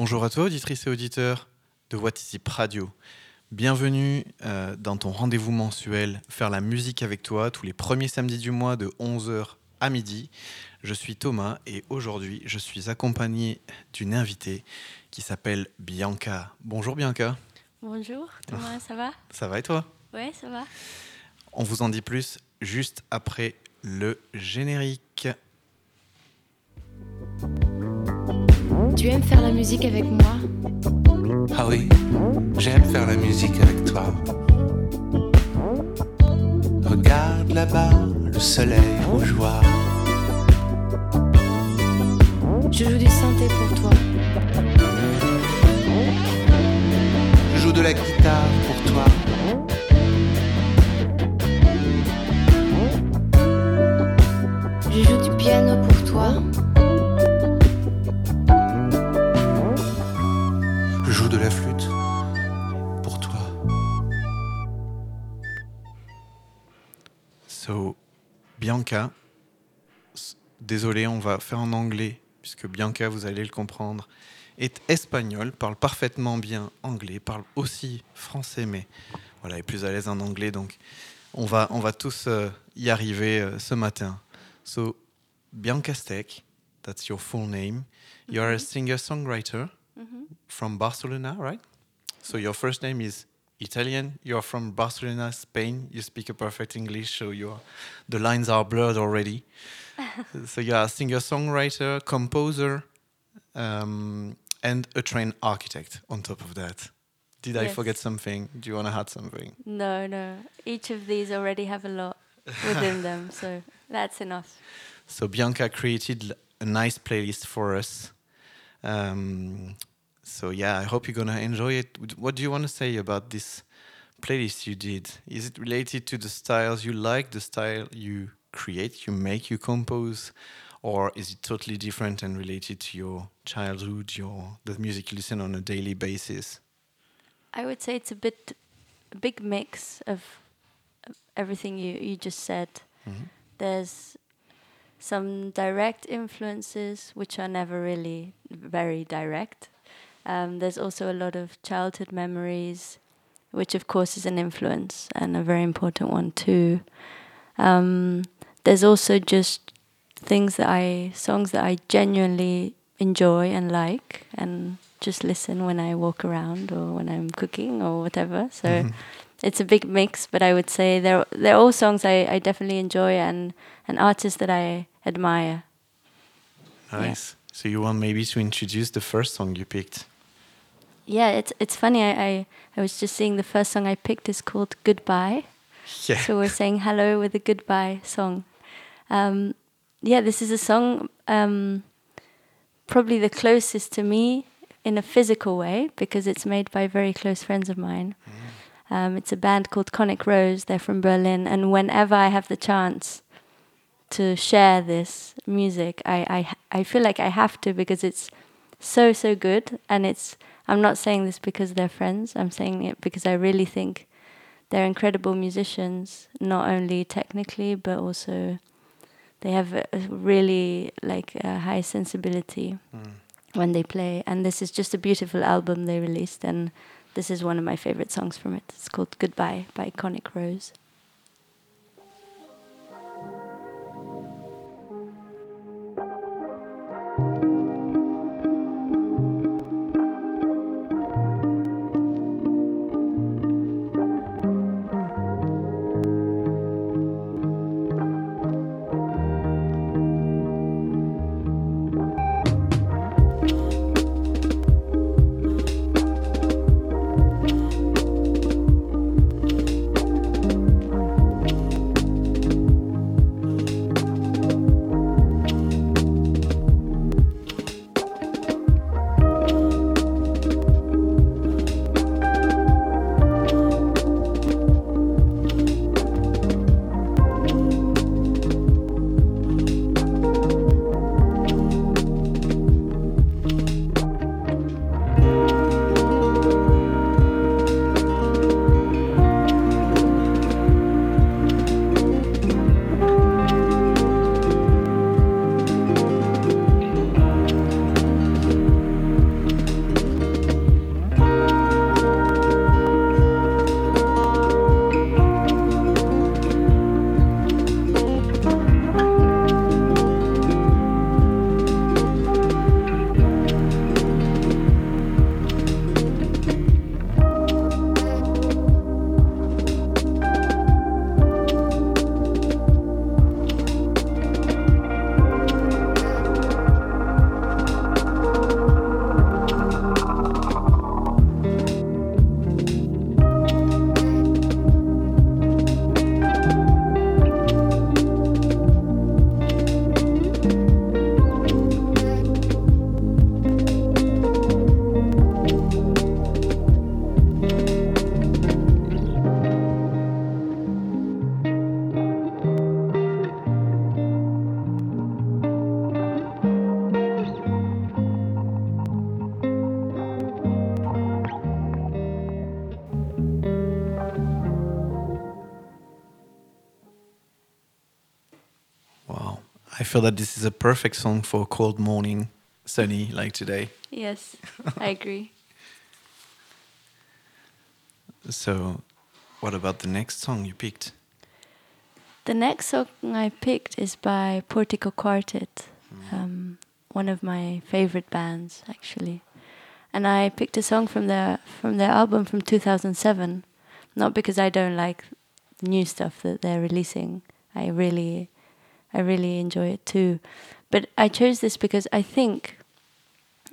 Bonjour à toi, auditrice et auditeur de What Is It Radio. Bienvenue euh, dans ton rendez-vous mensuel Faire la musique avec toi tous les premiers samedis du mois de 11h à midi. Je suis Thomas et aujourd'hui je suis accompagné d'une invitée qui s'appelle Bianca. Bonjour Bianca. Bonjour Thomas, ça va? Ça va et toi? Ouais, ça va. On vous en dit plus juste après le générique. Tu aimes faire la musique avec moi Ah oui, j'aime faire la musique avec toi. Regarde là-bas, le soleil rougeoir. Je joue du synthé pour toi. Je joue de la guitare pour toi. Je joue du piano pour toi. Bianca, désolé, on va faire en anglais, puisque Bianca, vous allez le comprendre, est espagnole, parle parfaitement bien anglais, parle aussi français, mais voilà, est plus à l'aise en anglais, donc on va, on va tous euh, y arriver euh, ce matin. So, Bianca Steck, that's your full name. You're a singer-songwriter from Barcelona, right? So your first name is Italian. You're from Barcelona, Spain. You speak a perfect English, so you're, the lines are blurred already. so you're a singer-songwriter, composer, um, and a trained architect. On top of that, did I forget something? Do you want to add something? No, no. Each of these already have a lot within them, so that's enough. So Bianca created a nice playlist for us. Um, so yeah, I hope you're gonna enjoy it. What do you want to say about this playlist you did? Is it related to the styles you like, the style you create, you make, you compose, or is it totally different and related to your childhood, your the music you listen on a daily basis? I would say it's a bit a big mix of everything you, you just said. Mm-hmm. There's some direct influences which are never really very direct. Um, there's also a lot of childhood memories, which of course is an influence and a very important one too. Um, there's also just things that I songs that I genuinely enjoy and like and just listen when I walk around or when I'm cooking or whatever. So it's a big mix, but I would say they're they're all songs I, I definitely enjoy and and artists that I admire. Yeah. Nice. So you want maybe to introduce the first song you picked? Yeah, it's it's funny. I, I I was just seeing the first song I picked is called Goodbye. Yeah. So we're saying hello with a goodbye song. Um, yeah, this is a song um, probably the closest to me in a physical way because it's made by very close friends of mine. Um, it's a band called Conic Rose. They're from Berlin, and whenever I have the chance to share this music, I, I I feel like I have to because it's so so good, and it's. I'm not saying this because they're friends. I'm saying it because I really think they're incredible musicians, not only technically but also they have a, a really like a high sensibility mm. when they play. And this is just a beautiful album they released, and this is one of my favorite songs from it. It's called Goodbye by Iconic Rose. Feel that this is a perfect song for a cold morning, sunny like today. Yes, I agree. So, what about the next song you picked? The next song I picked is by Portico Quartet, um, one of my favorite bands actually. And I picked a song from their from their album from 2007, not because I don't like new stuff that they're releasing. I really I really enjoy it too. But I chose this because I think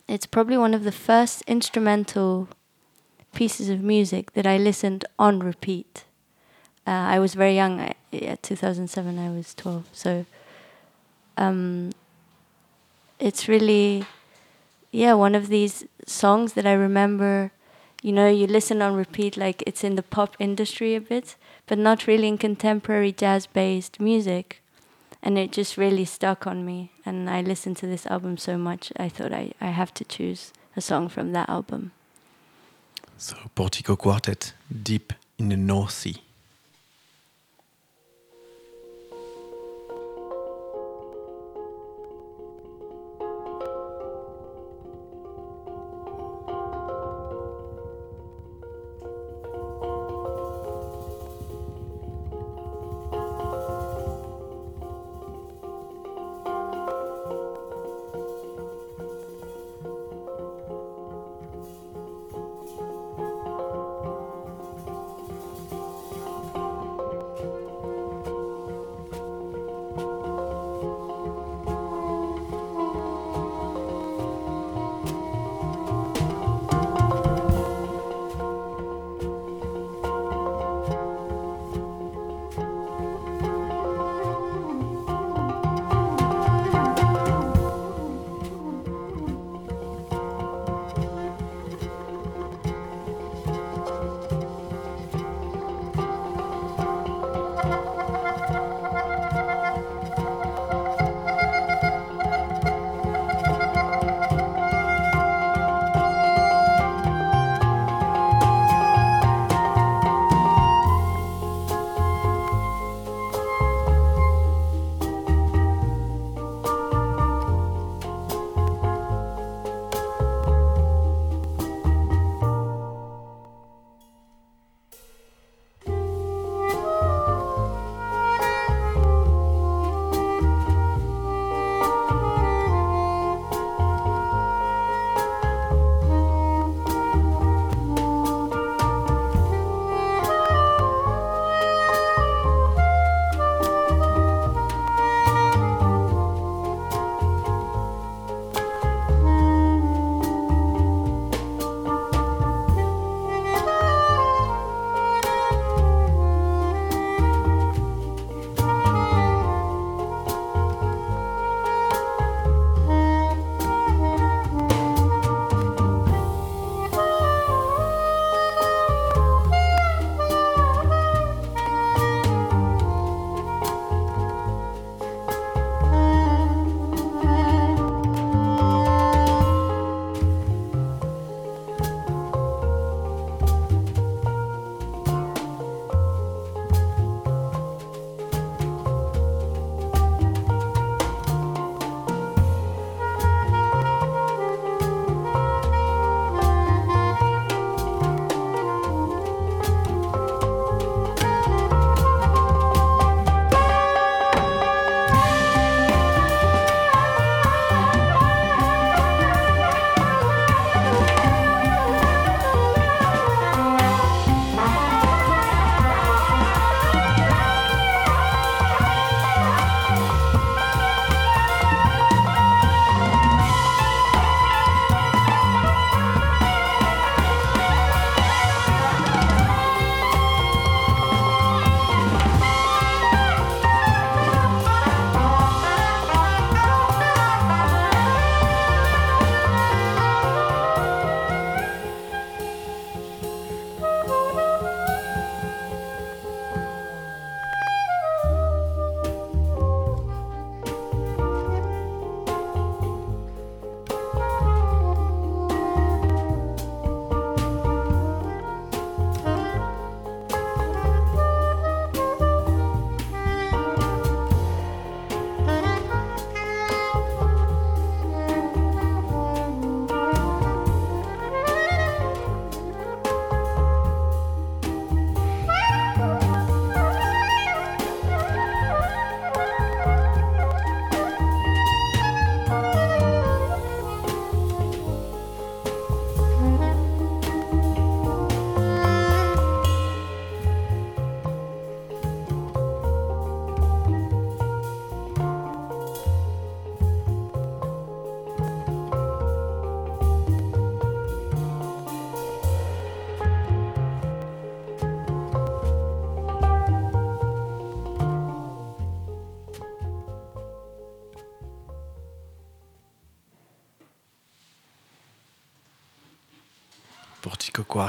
it's probably one of the first instrumental pieces of music that I listened on repeat. Uh, I was very young. I, yeah, 2007. I was 12. So um, it's really, yeah, one of these songs that I remember. You know, you listen on repeat like it's in the pop industry a bit, but not really in contemporary jazz-based music. And it just really stuck on me. And I listened to this album so much, I thought I, I have to choose a song from that album. So, Portico Quartet, Deep in the North Sea.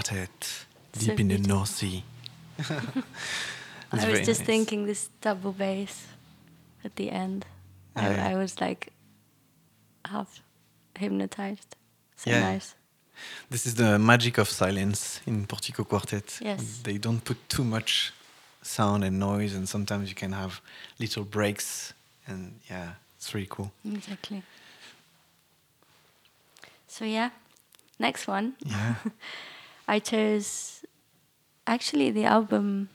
So deep in the Sea. I was just nice. thinking this double bass at the end. Oh, yeah. I, I was like half hypnotized. So Yeah. nice. This is the magic of silence in Portico Quartet. Yes. They don't put too much sound and noise, and sometimes you can have little breaks, and yeah, it's really cool. Exactly. So yeah, next one. Yeah. I chose actually the album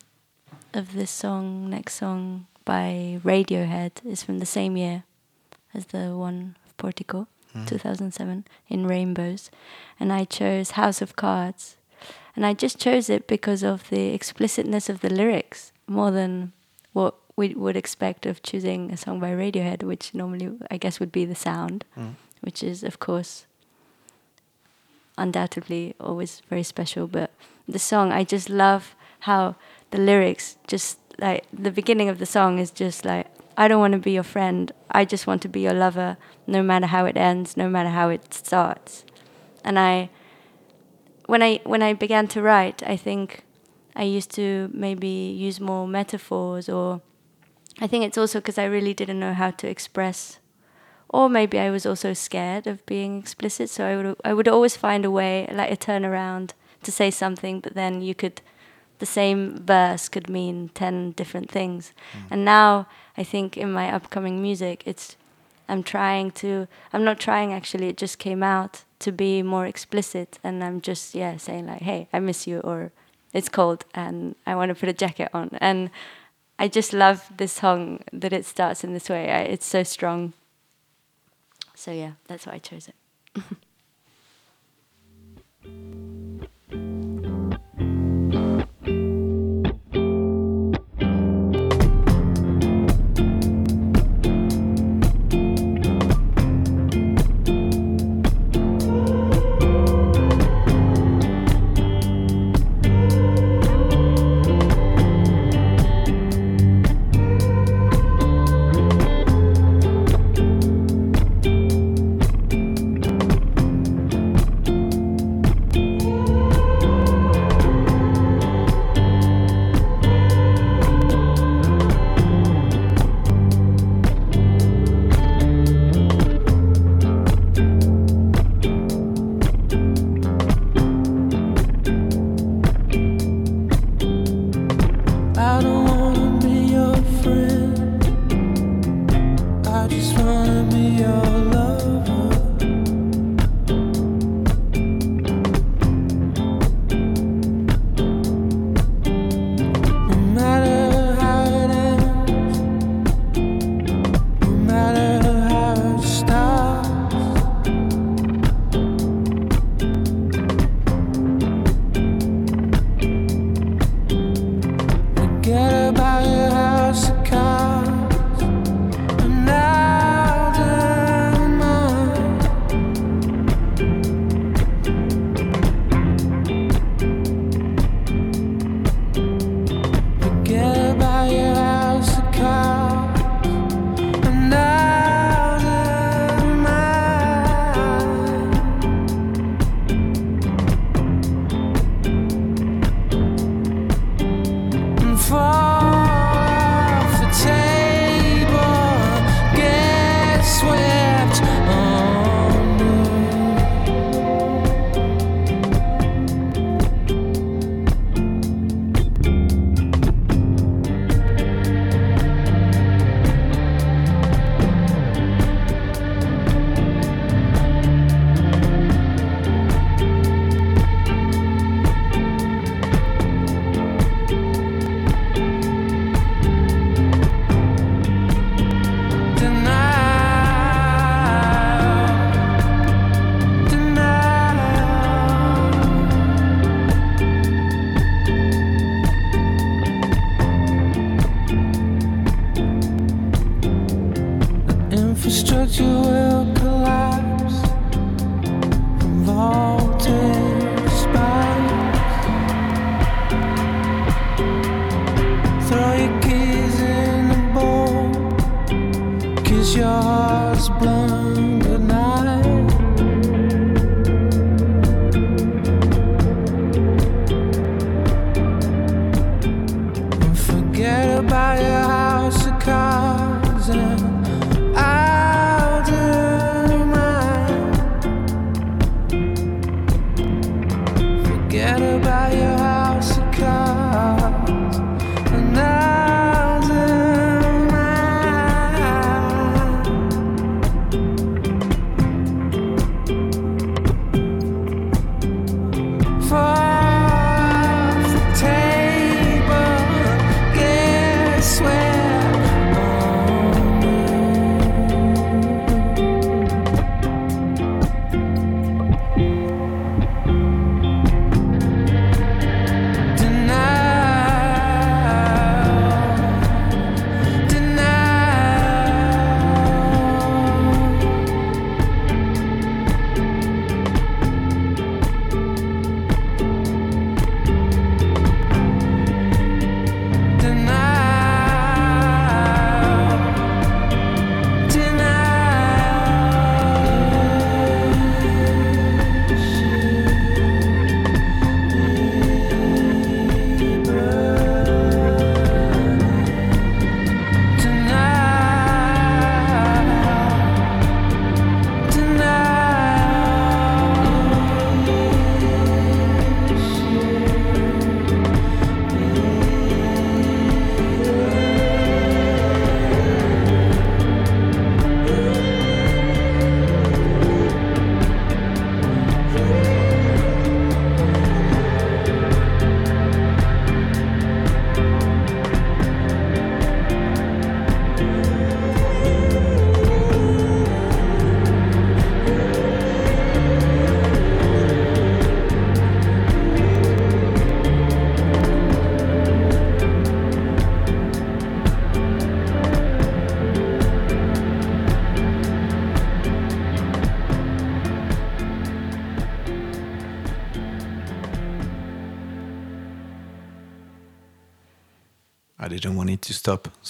of this song, next song by Radiohead is from the same year as the one of Portico, Mm. 2007, in Rainbows. And I chose House of Cards. And I just chose it because of the explicitness of the lyrics more than what we would expect of choosing a song by Radiohead, which normally I guess would be the sound, Mm. which is, of course, undoubtedly always very special. But the song, I just love how the lyrics just like the beginning of the song is just like, I don't want to be your friend. I just want to be your lover, no matter how it ends, no matter how it starts. And I, when I when I began to write, I think I used to maybe use more metaphors, or I think it's also because I really didn't know how to express or maybe I was also scared of being explicit. So I would I would always find a way, like a turnaround, to say something, but then you could, the same verse could mean ten different things. Mm. And now I think in my upcoming music, it's I'm trying to. I'm not trying actually. It just came out to be more explicit, and I'm just yeah saying like, hey, I miss you, or it's cold and I want to put a jacket on, and I just love this song that it starts in this way. I, it's so strong. So yeah, that's why I chose it.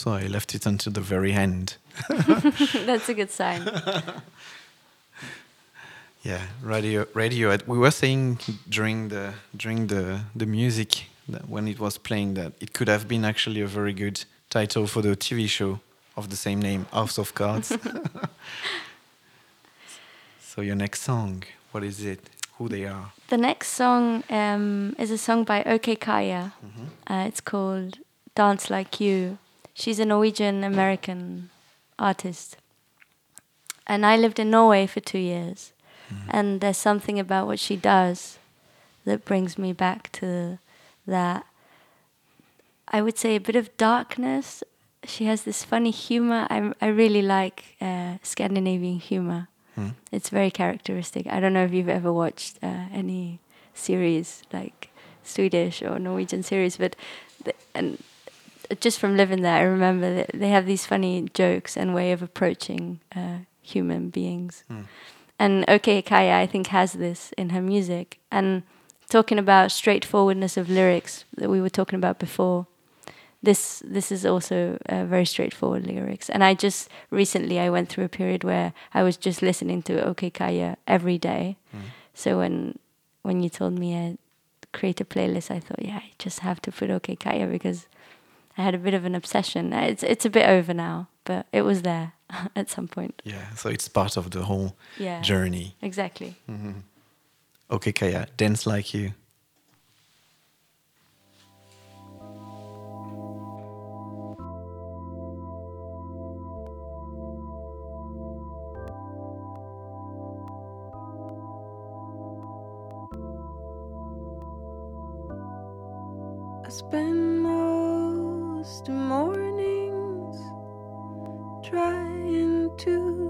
so I left it until the very end. That's a good sign. Yeah, radio, radio. We were saying during the during the the music that when it was playing that it could have been actually a very good title for the TV show of the same name, House of Cards. so your next song, what is it? Who they are? The next song um, is a song by OK Kaya. Uh, it's called Dance Like You. She's a Norwegian American artist. And I lived in Norway for two years. And there's something about what she does that brings me back to that. I would say a bit of darkness. She has this funny humor. I, I really like uh, Scandinavian humor. It's very characteristic. I don't know if you've ever watched uh, any series like Swedish or Norwegian series, but and just from living there, I remember that they have these funny jokes and way of approaching uh, human beings. And OK Kaya, I think, has this in her music. And talking about straightforwardness of lyrics that we were talking about before, this this is also uh, very straightforward lyrics. And I just recently I went through a period where I was just listening to OK Kaya every day. So when when you told me create a playlist, I thought, yeah, I just have to put OK Kaya because I had a bit of an obsession. It's it's a bit over now, but it was there at some point. Yeah, so it's part of the whole Yeah, journey. exactly. Mm-hmm. OK Kaya, dance like you. Most mornings trying to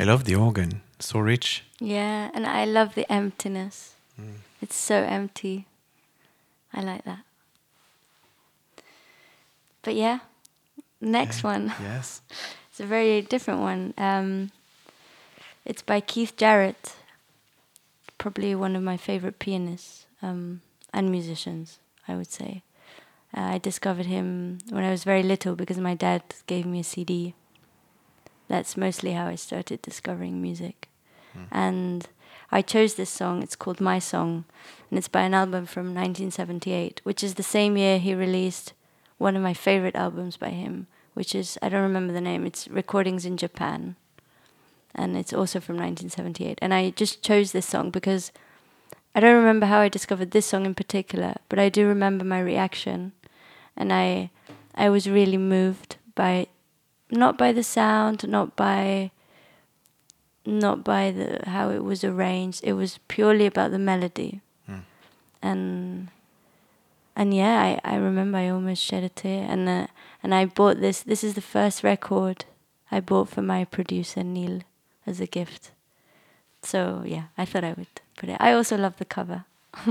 I love the organ, so rich. Yeah, and I love the emptiness. It's so empty. I like that. But yeah, next Yeah, one. Yes. It's a very different one. Um, it's by Keith Jarrett, probably one of my favorite pianists um, and musicians, I would say. Uh, I discovered him when I was very little because my dad gave me a CD. That's mostly how I started discovering music. Hmm. And I chose this song. It's called My Song, and it's by an album from 1978, which is the same year he released one of my favorite albums by him, which is I don't remember the name. It's Recordings in Japan, and it's also from 1978. And I just chose this song because I don't remember how I discovered this song in particular, but I do remember my reaction, and I I was really moved by not by the sound, not by not by the how it was arranged. It was purely about the melody, Mm. and and yeah, I, I remember I almost shed a tear, and uh, and I bought this. This is the first record I bought for my producer Neil as a gift. So yeah, I thought I would put it. I also love the cover.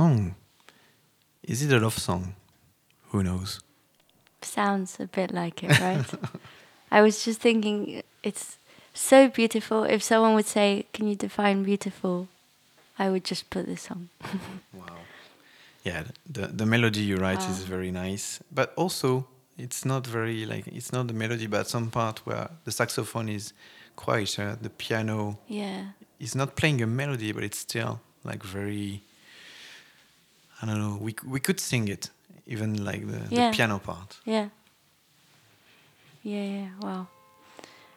song. Is it a love song? Who knows? Sounds a bit like it, right? I was just thinking it's so beautiful. If someone would say, Can you define beautiful? I would just put this song. Wow. Yeah, the the melody you write is very nice, but also it's not very like it's not the melody, but some part where the saxophone is quieter, uh, the piano Yeah. is not playing a melody, but it's still like very. I don't know. We we could sing it, even like the, Yeah. the piano part. Yeah. Yeah, yeah, wow.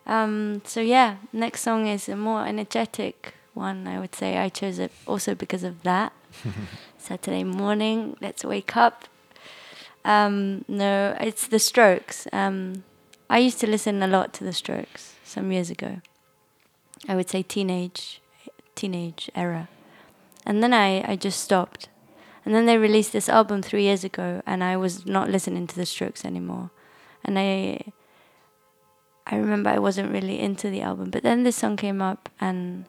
Um, so yeah, next song is a more energetic one, I would say. I chose it also because of that. Saturday morning, let's wake up. Um, no, it's the Strokes. Um, I used to listen a lot to the Strokes some years ago. I would say teenage, teenage era, and then I, I just stopped. And then they released this album three years ago, and I was not listening to the Strokes anymore. And I, I remember I wasn't really into the album, but then this song came up, and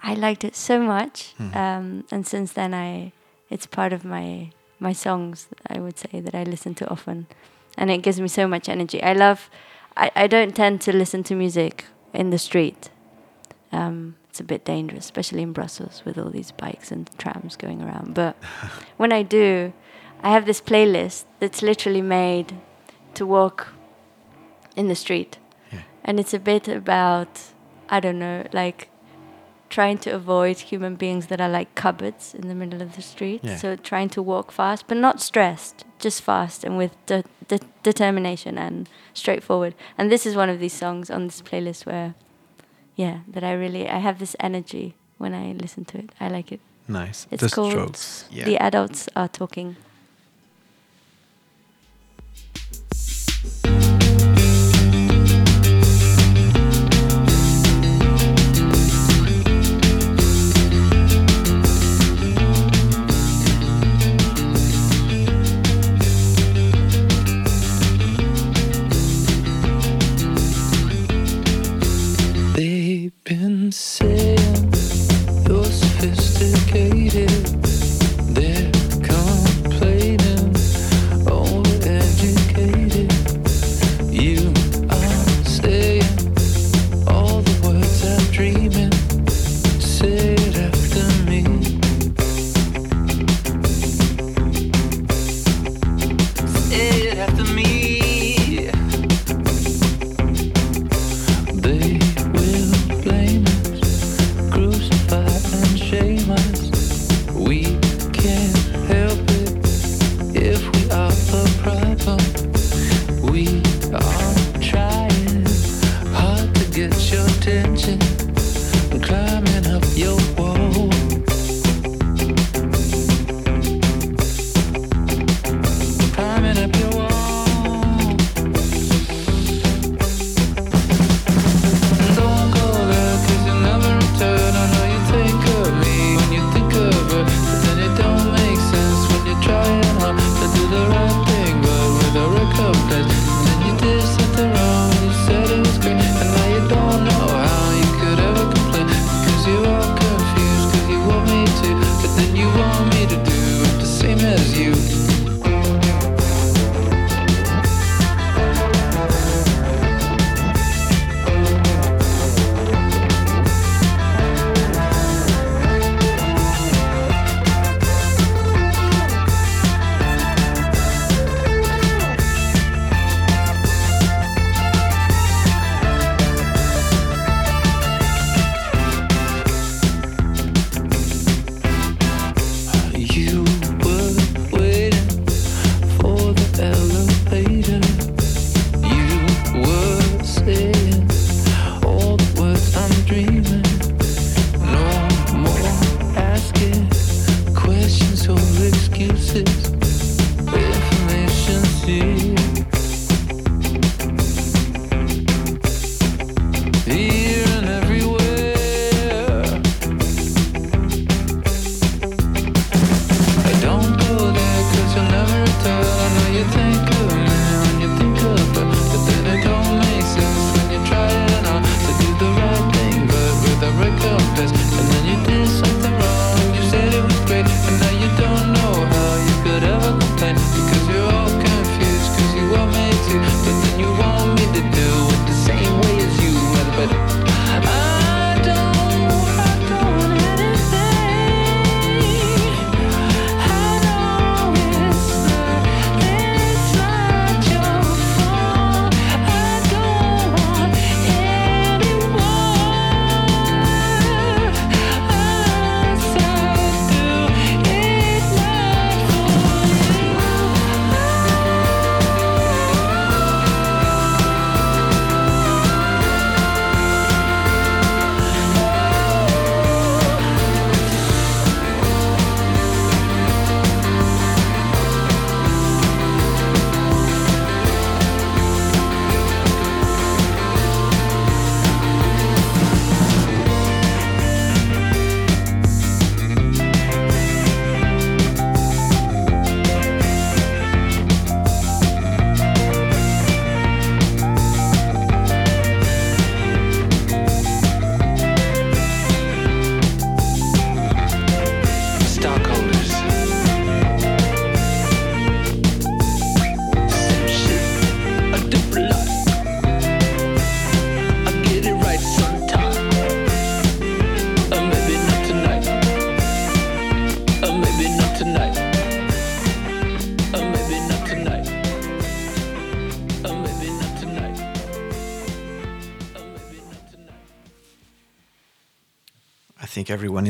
I liked it so much. Mhm. Um, and since then, I, it's part of my my songs. I would say that I listen to often, and it gives me so much energy. I love. I, I don't tend to listen to music in the street. Um, it's a bit dangerous, especially in Brussels with all these bikes and trams going around. But when I do, I have this playlist that's literally made to walk in the street. Yeah. And it's a bit about, I don't know, like trying to avoid human beings that are like cupboards in the middle of the street. Yeah. So trying to walk fast, but not stressed, just fast and with de- de- determination and straightforward. And this is one of these songs on this playlist where, yeah, that I really, I have this energy when I listen to it. I like it. Nice. It's the called Strokes. Yeah. The Adults Are Talking. Been saying you're sophisticated.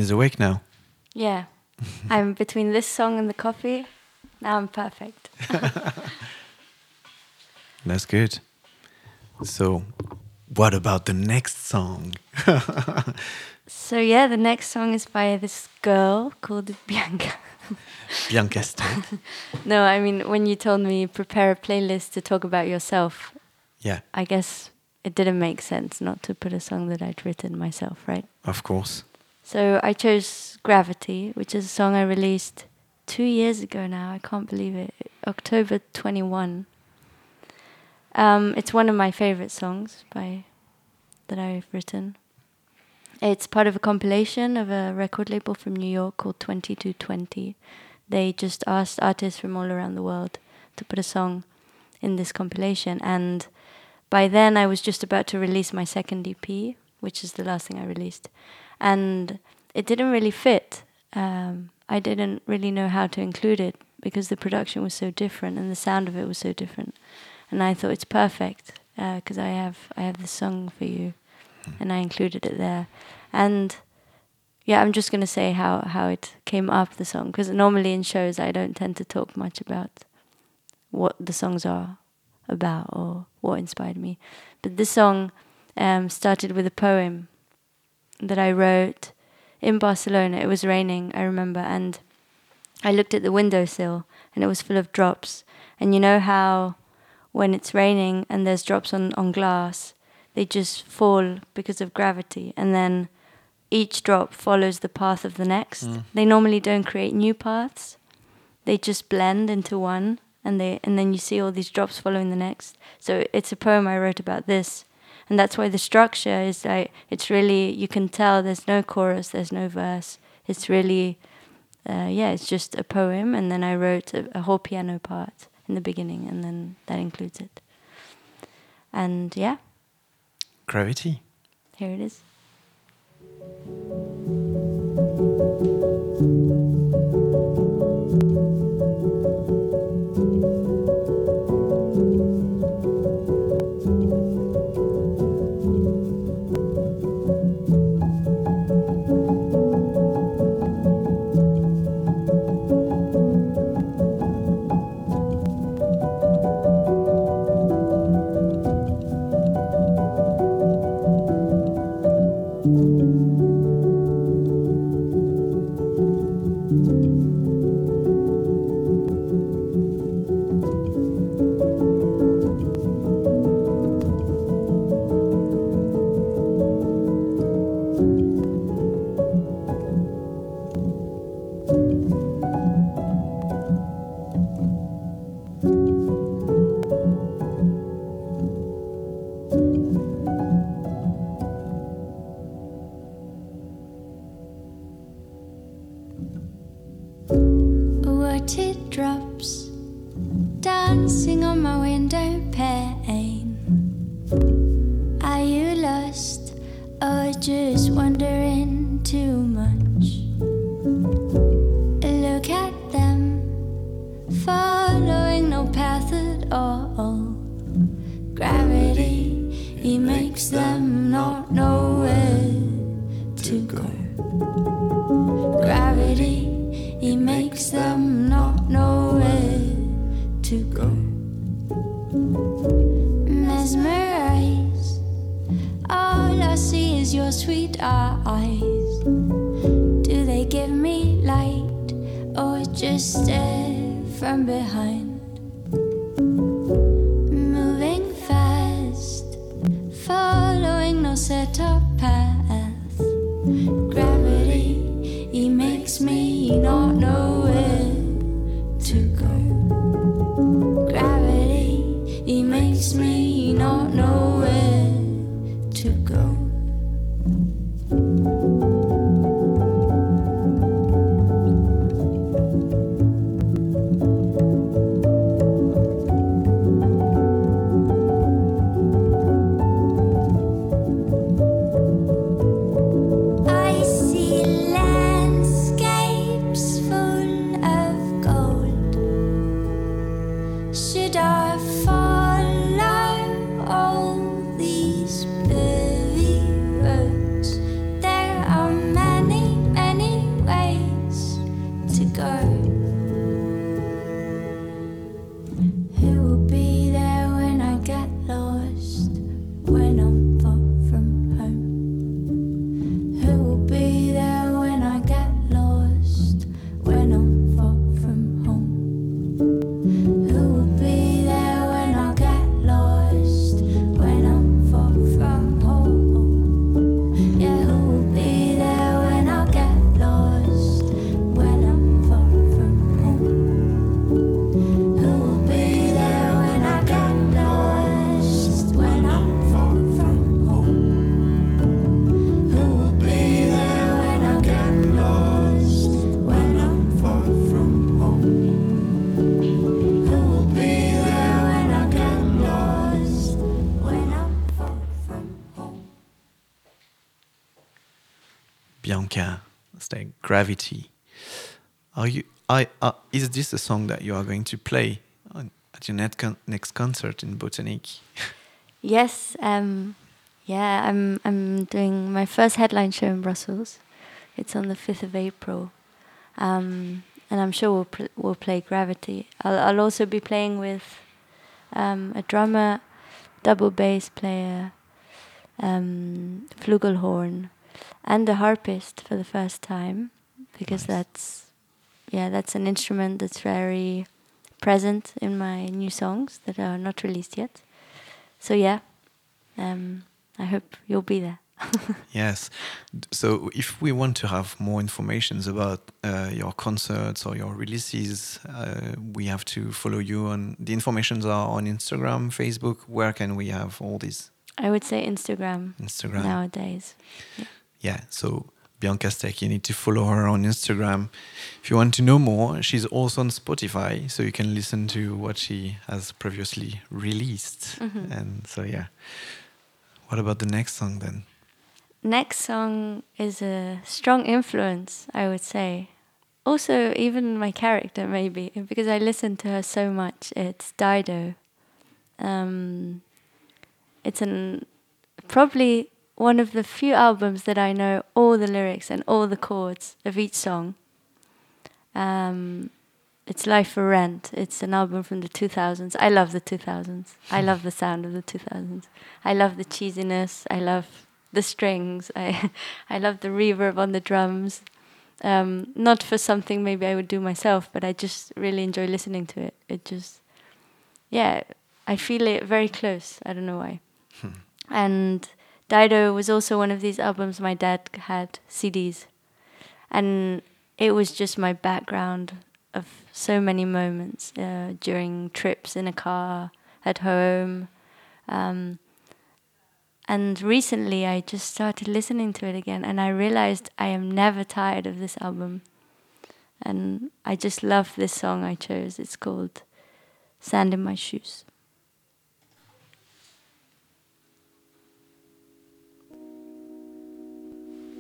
Is awake now. Yeah. I'm between this song and the coffee. Now I'm perfect. That's good. So, what about the next song? So yeah, the next song is by this girl called Bianca. Bianca Steck. no, I mean when you told me prepare a playlist to talk about yourself, Yeah, I guess it didn't make sense not to put a song that I'd written myself, right? of course. So I chose Gravity, which is a song I released two years ago now. I can't believe it. October 21. Um, it's one of my favorite songs by that I've written. It's part of a compilation of a record label from New York called 2220. They just asked artists from all around the world to put a song in this compilation. And by then, I was just about to release my second EP, which is the last thing I released. And it didn't really fit. Um, I didn't really know how to include it because the production was so different and the sound of it was so different. And I thought it's perfect because I have I have this song for you, and I included it there. And yeah, I'm just gonna say how how it came up the song because normally in shows I don't tend to talk much about what the songs are about or what inspired me. But this song um, started with a poem that I wrote in Barcelona. It was raining, I remember, and I looked at the windowsill and it was full of drops. And you know how when it's raining and there's drops on, on glass, they just fall because of gravity. And then each drop follows the path of the next. Mm. They normally don't create new paths. They just blend into one and they and then you see all these drops following the next. So it's a poem I wrote about this. And that's why the structure is like it's really you can tell there's no chorus, there's no verse. It's really uh, yeah, it's just a poem and then I wrote a, a whole piano part in the beginning and then that includes it. And yeah, Gravity. here it is. Gravity. Are you? I uh, is this a song that you are going to play on, at your net con- next concert in Botanique? Yes, um, yeah, I'm I'm doing my first headline show in Brussels. It's on the fifth of April, um, and I'm sure we'll we'll play Gravity. I'll I'll also be playing with um, a drummer, double bass player, um, flugelhorn, and a harpist for the first time, because Nice. that's yeah that's an instrument that's very present in my new songs that are not released yet. So yeah, um, I hope you'll be there. Yes. So if we want to have more informations about uh, your concerts or your releases, uh, we have to follow you on the informations are on Instagram, Facebook. Where can we have all these? I would say Instagram Instagram. nowadays. Yeah. So Bianca Steck, you need to follow her on Instagram. If you want to know more, she's also on Spotify, so you can listen to what she has previously released. Mhm. And so yeah. What about the next song then? Next song is a strong influence, I would say. Also, even my character, maybe, because I listen to her so much. It's Dido. Um, it's an probably one of the few albums that I know all the lyrics and all the chords of each song. Um, it's Life for Rent. It's an album from the 2000s. I love the 2000s. I love the sound of the 2000s. I love the cheesiness. I love the strings. I I love the reverb on the drums. Um, not for something maybe I would do myself, but I just really enjoy listening to it. It just, yeah, I feel it very close. I don't know why. And Dido was also one of these albums my dad had CDs, and it was just my background of so many moments uh, during trips in a car, at home. Um, and recently, I just started listening to it again, and I realized I am never tired of this album. And I just love this song I chose. It's called Sand in My Shoes.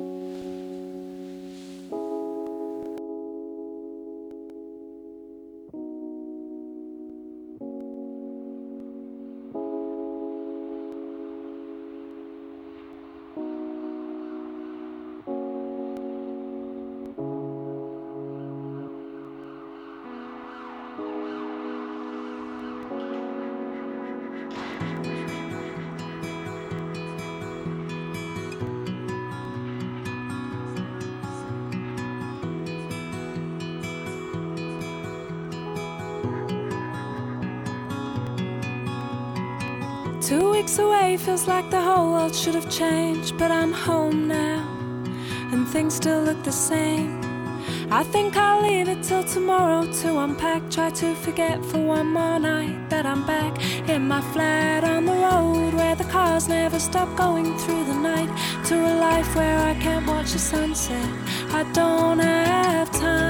Weeks away like the whole world should have changed, but I'm home now, and things still look the same. I think I'll leave it till tomorrow to unpack. Try to forget for one more night that I'm back in my flat on the road where the cars never stop going through the night. To a life where I can't watch the sunset. I don't have time.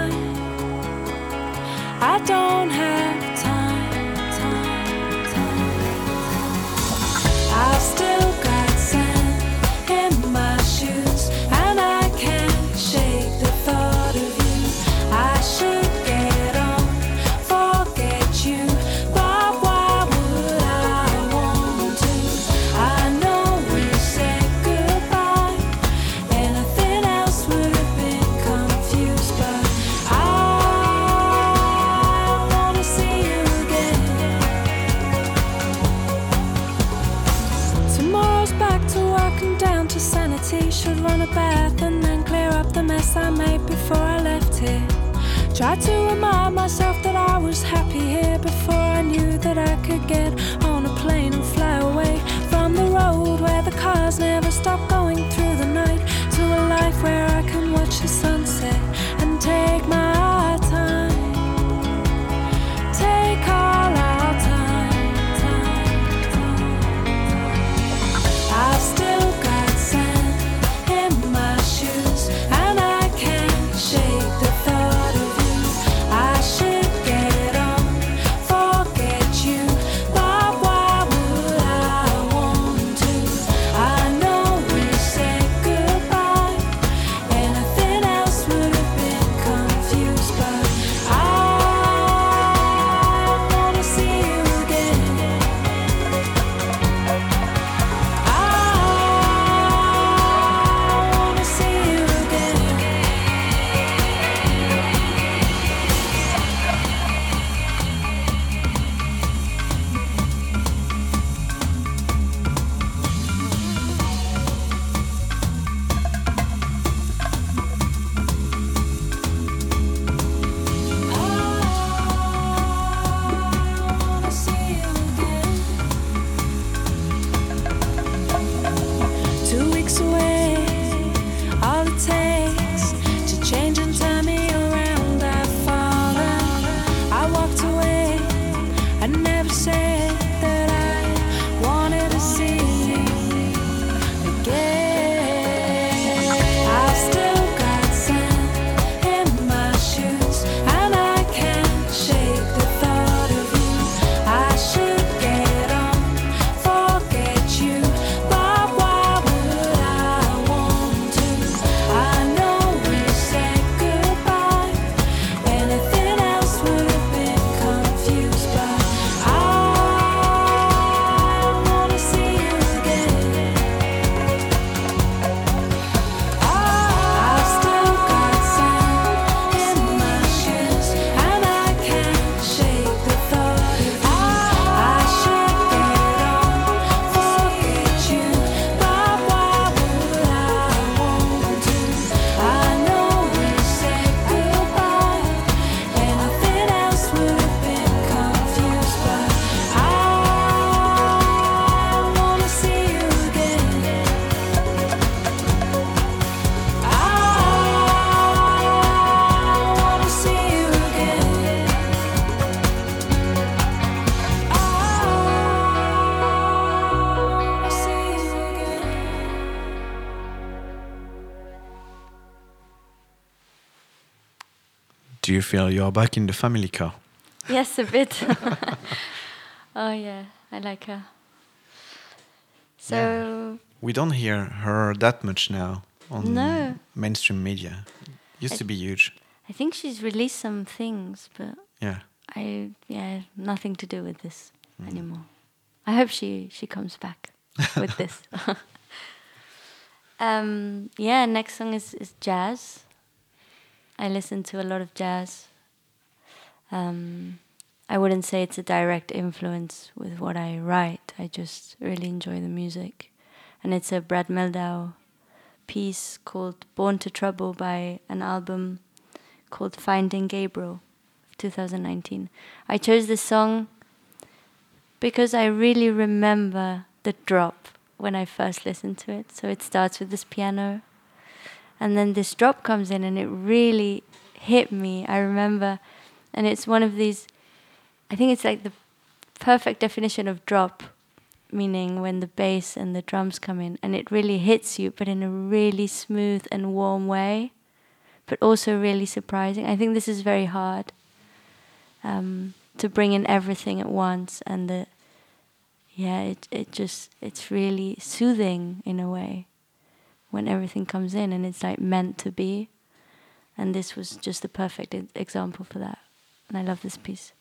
Feel you're back in the family car? Yes, a bit. oh yeah, I like her. So We don't hear her that much now on No. mainstream media. Used I- to be huge. I think she's released some things, but Yeah. I yeah nothing to do with this Mm. anymore. I hope she she comes back with this. um, yeah, next song is is jazz. I listen to a lot of jazz. Um, I wouldn't say it's a direct influence with what I write. I just really enjoy the music, and it's a Brad Mehldau piece called "Born to Trouble" by an album called "Finding Gabriel." 2019. I chose this song because I really remember the drop when I first listened to it. So it starts with this piano, and then this drop comes in, and it really hit me. I remember, and it's one of these, I think it's like the perfect definition of drop, meaning when the bass and the drums come in, and it really hits you, but in a really smooth and warm way, but also really surprising. I think this is very hard um, to bring in everything at once and the yeah it it just it's really soothing in a way when everything comes in and it's like meant to be. And this was just the perfect example for that. And I love this piece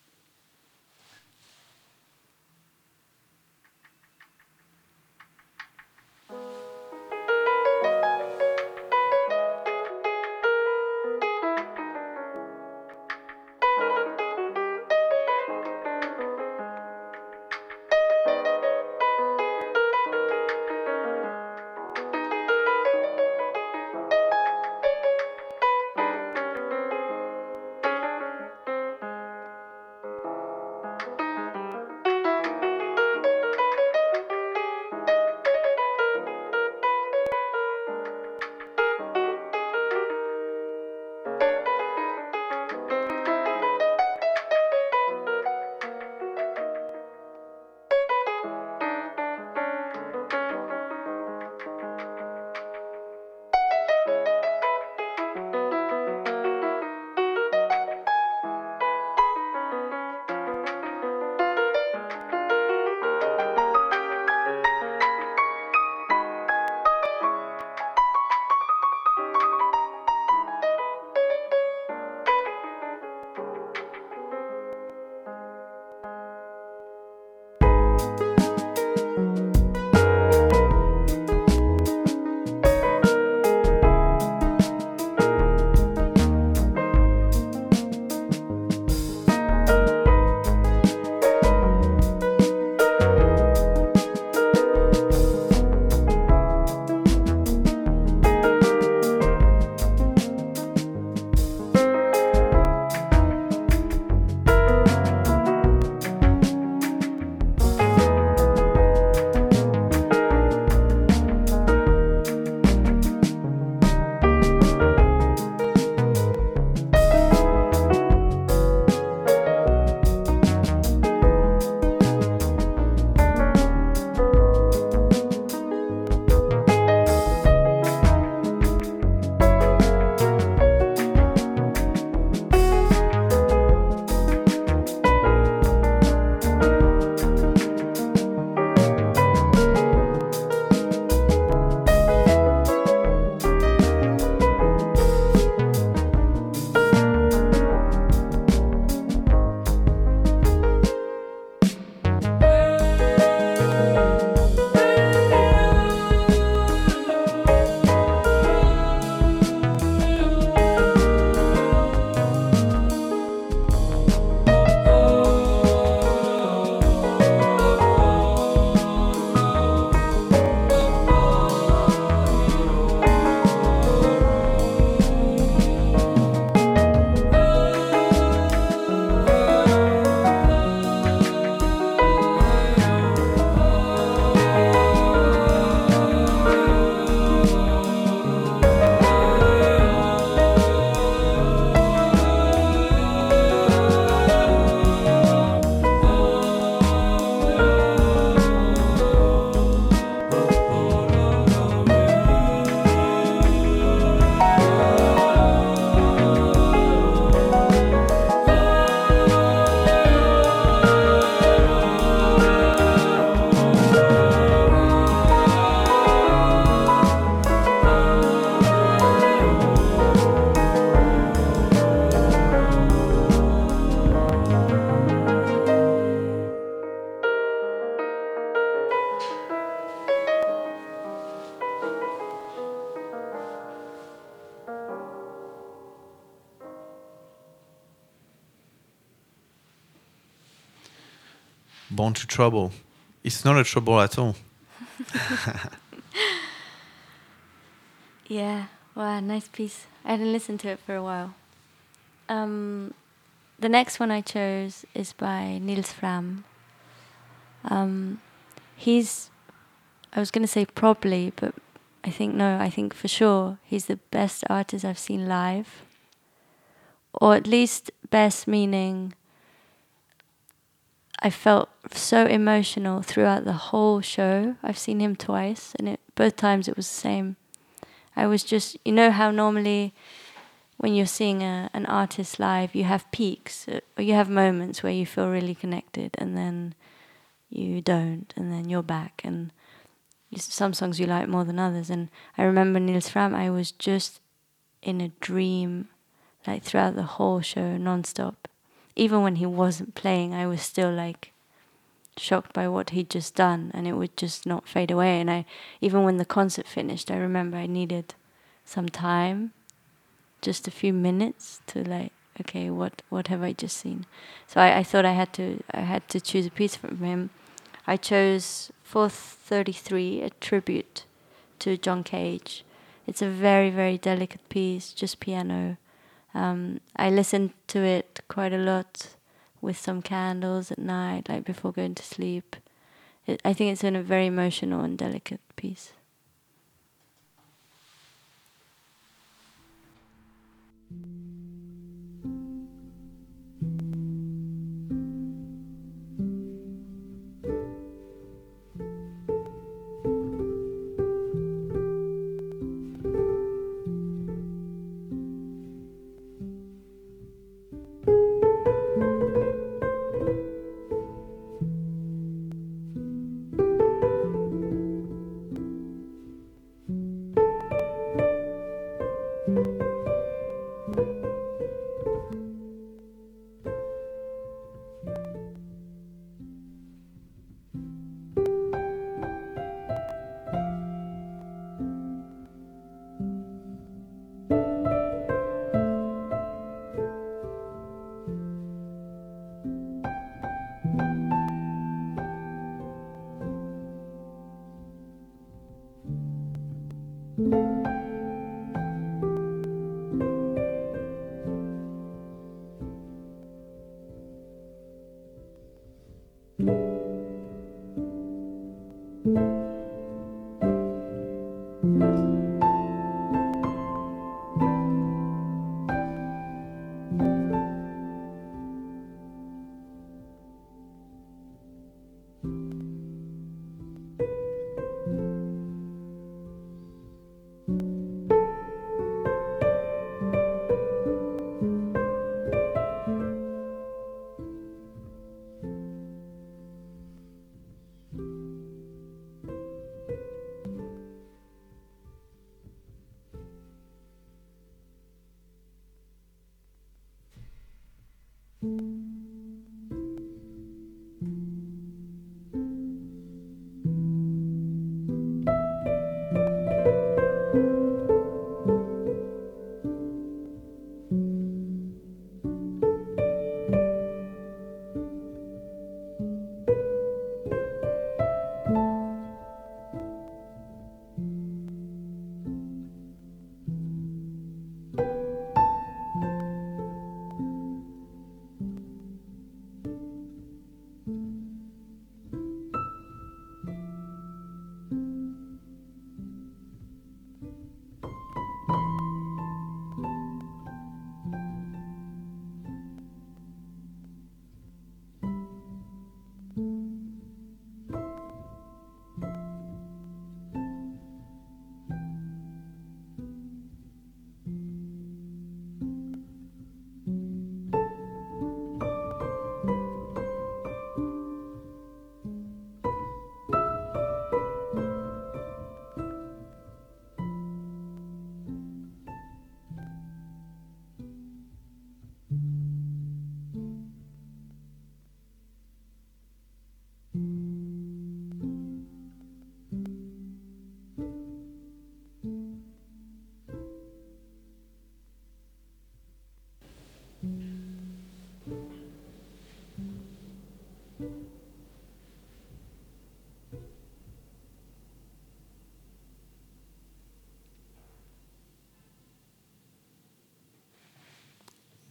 Trouble. It's not a trouble at all. Yeah, wow, nice piece. I hadn't listened to it for a while. Um, the next one I chose is by Nils Frahm. Um, he's, I was going to say probably, but I think no, I think for sure he's the best artist I've seen live. Or at least best meaning I felt so emotional throughout the whole show. I've seen him twice, and it, both times it was the same. I was just, you know, how normally when you're seeing a, an artist live, you have peaks, uh, or you have moments where you feel really connected, and then you don't, and then you're back. And some songs you like more than others. And I remember Nils Frahm, I was just in a dream, like throughout the whole show, non-stop. Even when he wasn't playing, I was still like shocked by what he'd just done, and it would just not fade away. And I, even when the concert finished, I remember I needed some time, just a few minutes to like, okay, what what have I just seen? So I, I thought I had to I had to choose a piece from him. I chose 433, a tribute to John Cage. It's a very very delicate piece, just piano. Um, I listened to it quite a lot with some candles at night, like before going to sleep. It, I think it's in a very emotional and delicate piece.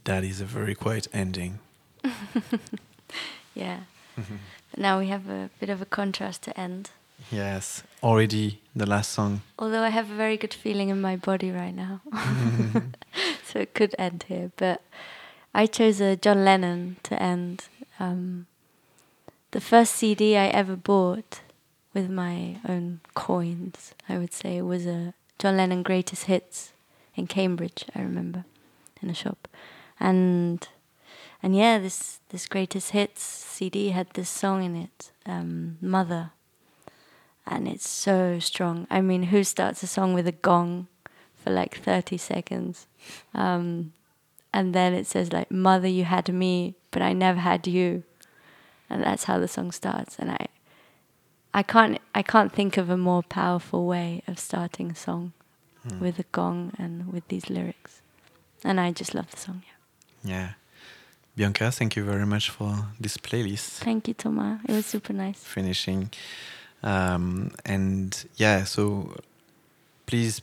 That is a very quiet ending. yeah. but now we have a bit of a contrast to end. Yes, already the last song. Although I have a very good feeling in my body right now. Mm-hmm. so it could end here. But I chose a John Lennon to end. Um, the first CD I ever bought with my own coins, I would say, was a John Lennon Greatest Hits in Cambridge, I remember, in a shop. And and yeah, this this Greatest Hits CD had this song in it, um, Mother and it's so strong. I mean, who starts a song with a gong for like 30 seconds? Um, and then it says like, "Mother, you had me, but I never had you," and that's how the song starts. And I, I can't, I can't think of a more powerful way of starting a song with a gong and with these lyrics. And I just love the song. Yeah. Yeah. Bianca, thank you very much for this playlist. Thank you, Thomas. It was super nice. finishing. Um, and yeah, so please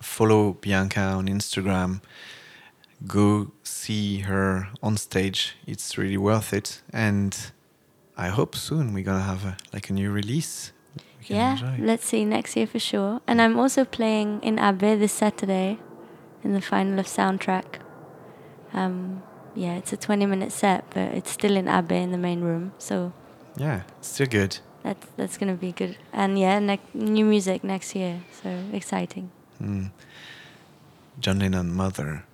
follow Bianca on Instagram. Go see her on stage. It's really worth it. And I hope soon we're gonna have a, like a new release. Yeah, enjoy. let's see next year for sure. And I'm also playing in Abbey this Saturday in the final of Soundtrack. Um, yeah, it's a 20 minute set, but it's still in Abbey in the main room. So yeah, still good. that's, that's going to be good. And yeah, ne- new music next year. So exciting. Mm. John Lennon, Mother.